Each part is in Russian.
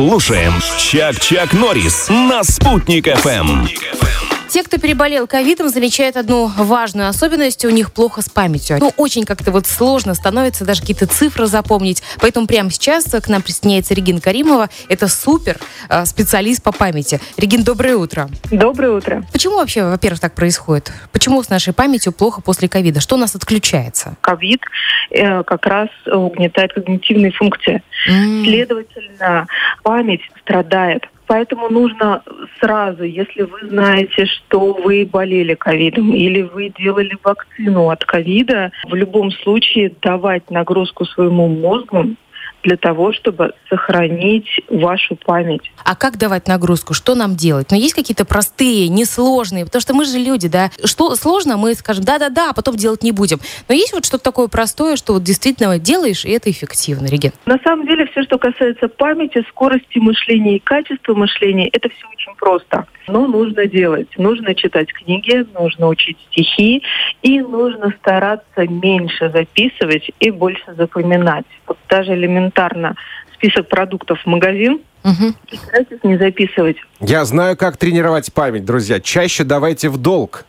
Слушаем Чак-Чак Норрис на «Спутник ФМ». Те, кто переболел ковидом, замечают одну важную особенность. У них плохо с памятью. Ну, очень как-то вот сложно становится даже какие-то цифры запомнить. Поэтому прямо сейчас к нам присоединяется Регина Каримова. Это супер э, специалист по памяти. Регин, доброе утро. Доброе утро. Почему вообще, во-первых, так происходит? Почему с нашей памятью плохо после ковида? Что у нас отключается? Ковид э, как раз угнетает когнитивные функции. М, Следовательно, память страдает. Поэтому нужно сразу, если вы знаете, что вы болели ковидом или вы делали вакцину от ковида, в любом случае давать нагрузку своему мозгу для того, чтобы сохранить вашу память. А как давать нагрузку? Что нам делать? Ну, есть какие-то простые, несложные, потому что мы же люди, да. Что сложно, мы скажем, да-да-да, а потом делать не будем. Но есть вот что-то такое простое, что вот действительно делаешь, и это эффективно, Реген. На самом деле, все, что касается памяти, скорости мышления и качества мышления, это все очень просто. Но нужно делать. Нужно читать книги, нужно учить стихи, и нужно стараться меньше записывать и больше запоминать. Вот даже элементарно список продуктов в магазин, Мгм. и старайтесь не записывать. Я знаю, как тренировать память, друзья. Чаще давайте в долг.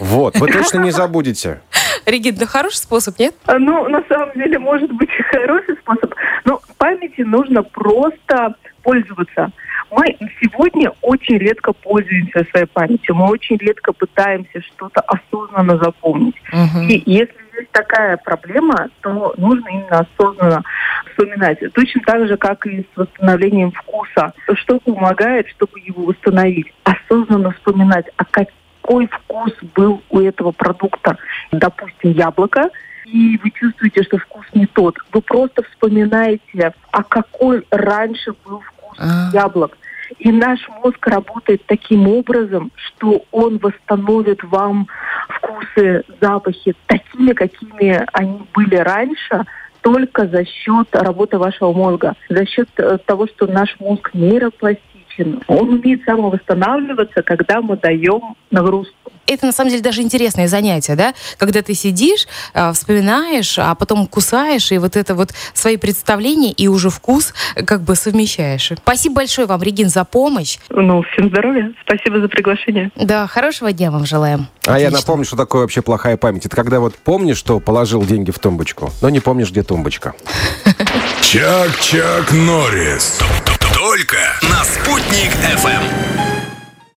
Вот, вы точно не забудете. Регин, ну хороший способ, нет? А, Ну, на самом деле, может быть хороший способ, но памяти нужно просто пользоваться. Мы сегодня очень редко пользуемся своей памятью, мы очень редко пытаемся что-то осознанно запомнить. Мгм. И если есть такая проблема, то нужно именно осознанно вспоминать. Точно так же, как и с восстановлением вкуса. Что помогает, чтобы его восстановить? Осознанно вспоминать, а какой вкус был у этого продукта. Допустим, яблоко, и вы чувствуете, что вкус не тот. Вы просто вспоминаете, а какой раньше был вкус А. яблок. И наш мозг работает таким образом, что он восстановит вам вкусы, запахи такими, какими они были раньше, только за счет работы вашего мозга, за счет э, того, что наш мозг нейропластичен. Он умеет самовосстанавливаться, когда мы даем нагрузку. Это на самом деле даже интересное занятие, да? Когда ты сидишь, э, вспоминаешь, а потом кусаешь, и вот это вот свои представления и уже вкус э, как бы совмещаешь. Спасибо большое вам, Регин, за помощь. Ну, всем здоровья. Спасибо за приглашение. Да, хорошего дня вам желаем. А я напомню, что такое вообще плохая память. Это когда вот помнишь, что положил деньги в тумбочку, но не помнишь, где тумбочка. Чак-Чак Норрис. Только на «Спутник ФМ».